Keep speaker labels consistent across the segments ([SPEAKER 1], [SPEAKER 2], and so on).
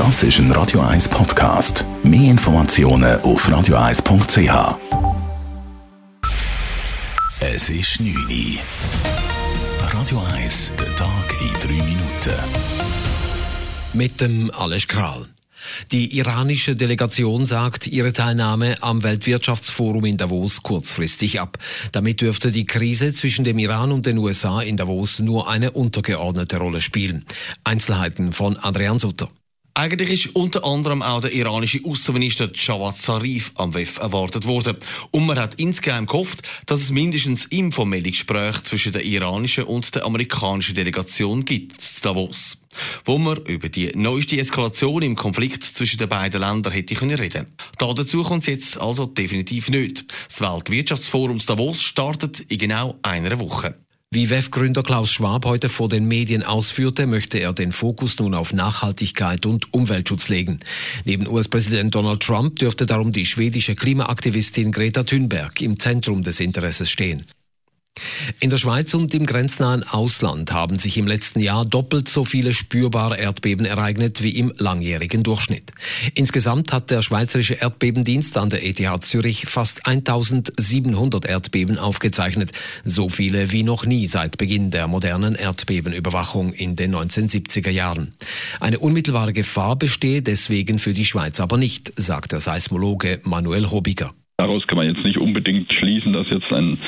[SPEAKER 1] Das ist ein Radio 1 Podcast. Mehr Informationen auf radio1.ch. Es ist 9 Uhr. Radio 1, der Tag in 3 Minuten.
[SPEAKER 2] Mit dem Alles Kral. Die iranische Delegation sagt ihre Teilnahme am Weltwirtschaftsforum in Davos kurzfristig ab. Damit dürfte die Krise zwischen dem Iran und den USA in Davos nur eine untergeordnete Rolle spielen. Einzelheiten von Adrian Sutter.
[SPEAKER 3] Eigentlich ist unter anderem auch der iranische Außenminister Jawad Zarif am WEF erwartet worden. Und man hat insgeheim gehofft, dass es mindestens informelle Gespräche zwischen der iranischen und der amerikanischen Delegation gibt, Davos. Wo man über die neueste Eskalation im Konflikt zwischen den beiden Ländern hätte können reden. Da dazu kommt es jetzt also definitiv nicht. Das Weltwirtschaftsforum Davos startet in genau einer Woche.
[SPEAKER 2] Wie WEF-Gründer Klaus Schwab heute vor den Medien ausführte, möchte er den Fokus nun auf Nachhaltigkeit und Umweltschutz legen. Neben US-Präsident Donald Trump dürfte darum die schwedische Klimaaktivistin Greta Thunberg im Zentrum des Interesses stehen. In der Schweiz und im grenznahen Ausland haben sich im letzten Jahr doppelt so viele spürbare Erdbeben ereignet wie im langjährigen Durchschnitt. Insgesamt hat der Schweizerische Erdbebendienst an der ETH Zürich fast 1700 Erdbeben aufgezeichnet, so viele wie noch nie seit Beginn der modernen Erdbebenüberwachung in den 1970er Jahren. Eine unmittelbare Gefahr bestehe deswegen für die Schweiz aber nicht, sagt der Seismologe Manuel Hobiger.
[SPEAKER 4] Daraus kann man jetzt nicht unbedingt schließen, dass jetzt ein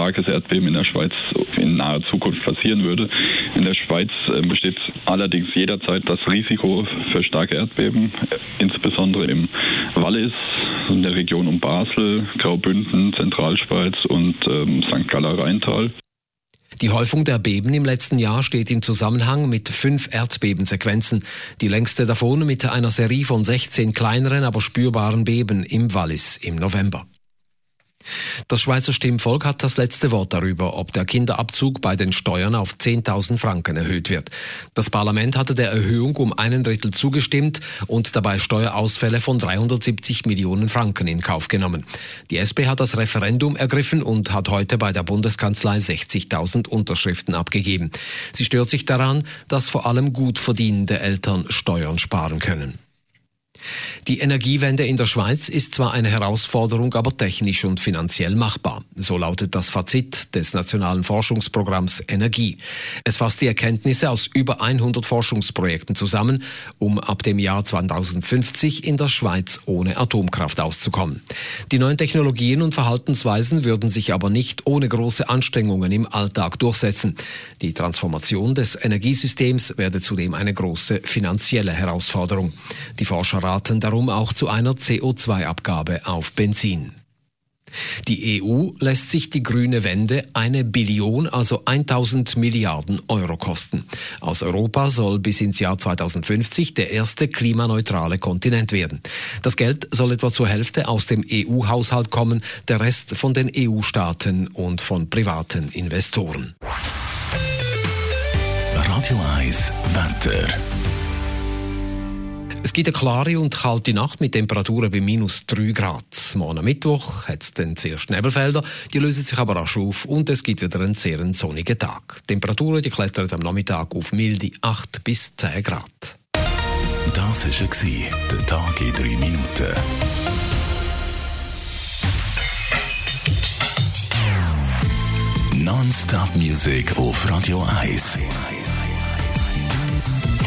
[SPEAKER 4] starkes Erdbeben in der Schweiz in naher Zukunft passieren würde. In der Schweiz äh, besteht allerdings jederzeit das Risiko für starke Erdbeben, insbesondere im Wallis, in der Region um Basel, Graubünden, Zentralschweiz und ähm, St. Galler Rheintal.
[SPEAKER 2] Die Häufung der Beben im letzten Jahr steht im Zusammenhang mit fünf Erdbebensequenzen, die längste davon mit einer Serie von 16 kleineren, aber spürbaren Beben im Wallis im November. Das Schweizer Stimmvolk hat das letzte Wort darüber, ob der Kinderabzug bei den Steuern auf 10.000 Franken erhöht wird. Das Parlament hatte der Erhöhung um einen Drittel zugestimmt und dabei Steuerausfälle von 370 Millionen Franken in Kauf genommen. Die SP hat das Referendum ergriffen und hat heute bei der Bundeskanzlei 60.000 Unterschriften abgegeben. Sie stört sich daran, dass vor allem gut verdienende Eltern Steuern sparen können. Die Energiewende in der Schweiz ist zwar eine Herausforderung, aber technisch und finanziell machbar. So lautet das Fazit des Nationalen Forschungsprogramms Energie. Es fasst die Erkenntnisse aus über 100 Forschungsprojekten zusammen, um ab dem Jahr 2050 in der Schweiz ohne Atomkraft auszukommen. Die neuen Technologien und Verhaltensweisen würden sich aber nicht ohne große Anstrengungen im Alltag durchsetzen. Die Transformation des Energiesystems werde zudem eine große finanzielle Herausforderung. Die Forscher raten darum auch zu einer CO2-Abgabe auf Benzin. Die EU lässt sich die grüne Wende eine Billion, also 1000 Milliarden Euro kosten. Aus Europa soll bis ins Jahr 2050 der erste klimaneutrale Kontinent werden. Das Geld soll etwa zur Hälfte aus dem EU-Haushalt kommen, der Rest von den EU-Staaten und von privaten Investoren.
[SPEAKER 1] Radio 1 Wetter.
[SPEAKER 2] Es gibt eine klare und kalte Nacht mit Temperaturen bei minus 3 Grad. Morgen Mittwoch hat es dann zuerst Nebelfelder, die lösen sich aber rasch auf und es gibt wieder einen sehr sonnigen Tag. Die Temperaturen die klettern am Nachmittag auf milde 8 bis 10 Grad.
[SPEAKER 1] Das war der Tag in 3 Minuten. Non-Stop Music auf Radio 1.